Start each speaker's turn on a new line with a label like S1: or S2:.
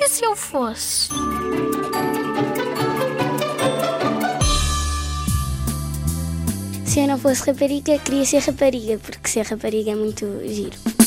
S1: E se eu fosse?
S2: Se eu não fosse rapariga, queria ser rapariga, porque ser rapariga é muito giro.